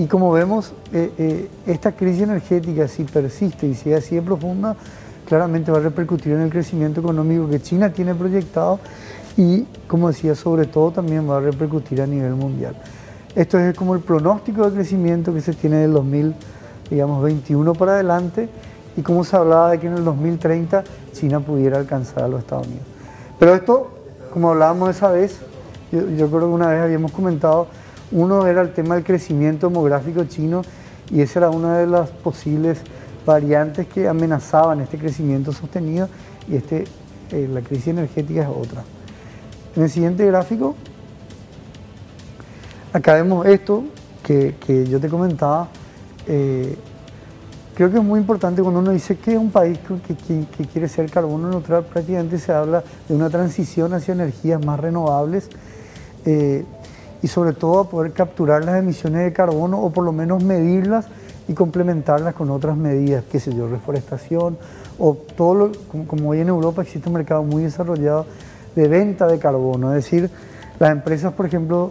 y como vemos, eh, eh, esta crisis energética, si persiste y sigue así de profunda, claramente va a repercutir en el crecimiento económico que China tiene proyectado y, como decía, sobre todo también va a repercutir a nivel mundial. Esto es como el pronóstico de crecimiento que se tiene del 2021 para adelante y como se hablaba de que en el 2030 China pudiera alcanzar a los Estados Unidos. Pero esto, como hablábamos esa vez, yo creo que una vez habíamos comentado, uno era el tema del crecimiento demográfico chino y esa era una de las posibles variantes que amenazaban este crecimiento sostenido y este, eh, la crisis energética es otra. En el siguiente gráfico, acá vemos esto que, yo te comentaba. Eh, creo que es muy importante cuando uno dice que es un país que, quiere ser carbono neutral, prácticamente se habla de una transición hacia energías más renovables eh, y sobre todo a poder capturar las emisiones de carbono o por lo menos medirlas y complementarlas con otras medidas, qué sé yo, reforestación o todo lo, como, hoy en Europa existe un mercado muy desarrollado de venta de carbono, es decir, las empresas, por ejemplo,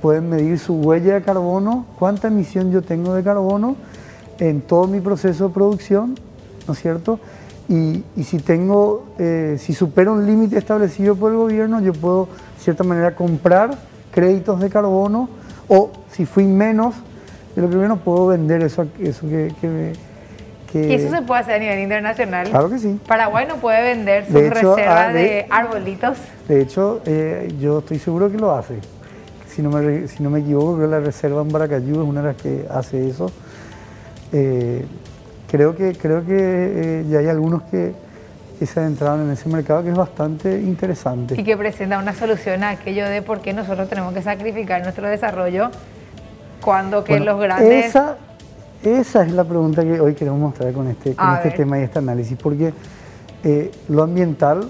pueden medir su huella de carbono, cuánta emisión yo tengo de carbono en todo mi proceso de producción, ¿no es cierto? Y, y si tengo, eh, si supero un límite establecido por el gobierno, yo puedo, de cierta manera, comprar créditos de carbono o si fui menos, de lo primero puedo vender eso, eso que, que, que, eso se puede hacer a nivel internacional? Claro que sí. Paraguay no puede vender sus reservas ah, de, arbolitos. De hecho, eh, yo estoy seguro que lo hace. Si no me, si no me equivoco, creo que la reserva en Baracayú es una de las que hace eso. Eh, creo que, creo que eh, ya hay algunos que, que se adentraron en ese mercado que es bastante interesante. Y que presenta una solución a aquello de por qué nosotros tenemos que sacrificar nuestro desarrollo cuando que los grandes... Esa, esa es la pregunta que hoy queremos mostrar con este, con este tema y este análisis, porque eh, lo ambiental,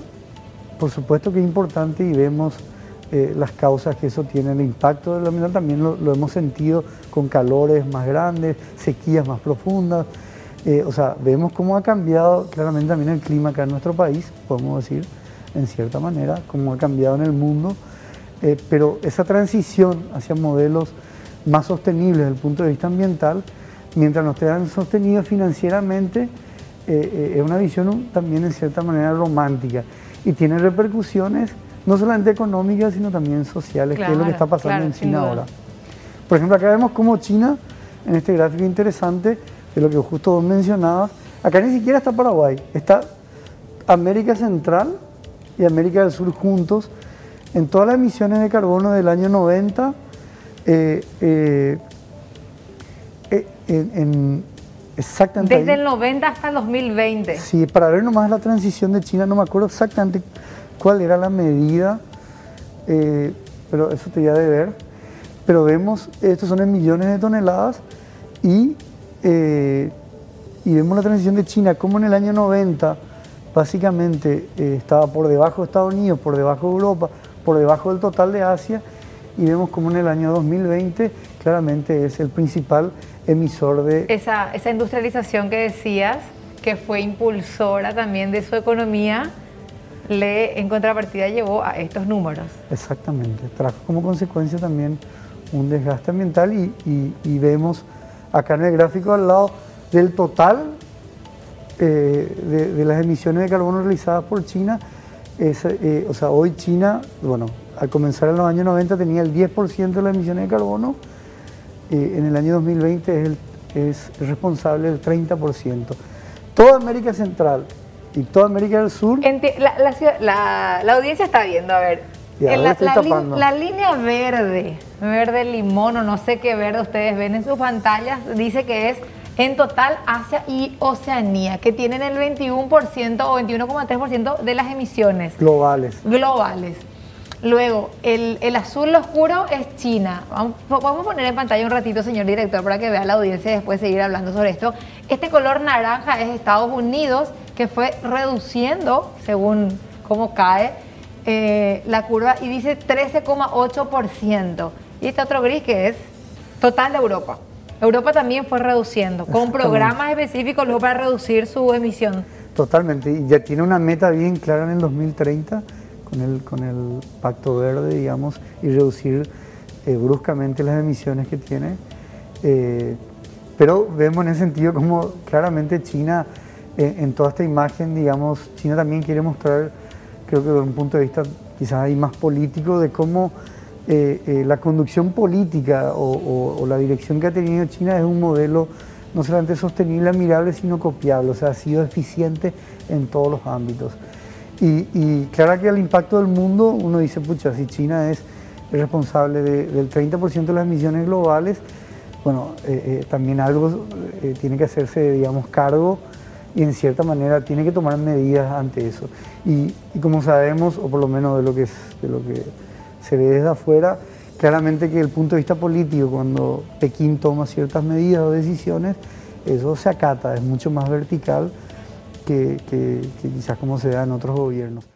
por supuesto que es importante y vemos eh, las causas que eso tiene, el impacto del ambiental también lo, lo, hemos sentido con calores más grandes, sequías más profundas, eh, o sea, vemos cómo ha cambiado claramente también el clima acá en nuestro país, podemos decir, en cierta manera, cómo ha cambiado en el mundo, eh, pero esa transición hacia modelos más sostenibles desde el punto de vista ambiental, mientras no estén sostenidos financieramente, eh, eh, es una visión también en cierta manera romántica. Y tiene repercusiones no solamente económicas, sino también sociales, que es lo que está pasando en China ahora. Por ejemplo, acá vemos cómo China, en este gráfico interesante, de lo que justo vos mencionabas, acá ni siquiera está Paraguay, está América Central y América del Sur juntos en todas las emisiones de carbono del año 90 eh, eh, eh, en, exactamente. Desde el 90 hasta el 2020. Sí, para ver nomás la transición de China, no me acuerdo exactamente cuál era la medida, pero eso te iba de ver. Pero vemos, estos son en millones de toneladas y, y vemos la transición de China como en el año 90 básicamente estaba por debajo de Estados Unidos, por debajo de Europa, por debajo del total de Asia y vemos como en el año 2020 claramente es el principal emisor de... Esa, esa industrialización que decías, que fue impulsora también de su economía, le en contrapartida llevó a estos números. Exactamente, trajo como consecuencia también un desgaste ambiental y, y, vemos acá en el gráfico al lado del total eh, de, las emisiones de carbono realizadas por China, es, eh, o sea, hoy China, bueno, al comenzar en los años 90 tenía el 10% de las emisiones de carbono, eh, en el año 2020 es, el, es responsable del 30%. Toda América Central y toda América del Sur... La, audiencia está viendo, a ver, la, la, línea verde, verde limón o no sé qué verde ustedes ven en sus pantallas, dice que es en total Asia y Oceanía, que tienen el 21% o 21,3% de las emisiones. Globales. Globales. Luego, el, el, azul oscuro es China. Vamos, vamos, a poner en pantalla un ratito, señor director, para que vea la audiencia y después seguir hablando sobre esto. Este color naranja es Estados Unidos, que fue reduciendo, según cómo cae eh, la curva, y dice 13,8%. Y este otro gris que es total de Europa. Europa también fue reduciendo, con programas específicos para reducir su emisión. Totalmente, y ya tiene una meta bien clara en el 2030 con el, con el Pacto Verde, digamos, y reducir eh, bruscamente las emisiones que tiene. pero vemos en ese sentido como claramente China, en toda esta imagen, digamos, China también quiere mostrar, creo que desde un punto de vista quizás ahí más político, de cómo la conducción política o, la dirección que ha tenido China es un modelo no solamente sostenible, admirable, sino copiable, o sea, ha sido eficiente en todos los ámbitos. Y, claro que al impacto del mundo uno dice, pucha, si China es responsable del 30% de las emisiones globales, bueno, eh, eh, también algo eh, tiene que hacerse, digamos, cargo y en cierta manera tiene que tomar medidas ante eso. Y, como sabemos, o por lo menos de lo, que se ve desde afuera, claramente que el punto de vista político, cuando Pekín toma ciertas medidas o decisiones, eso se acata, es mucho más vertical que, quizás como se da en otros gobiernos.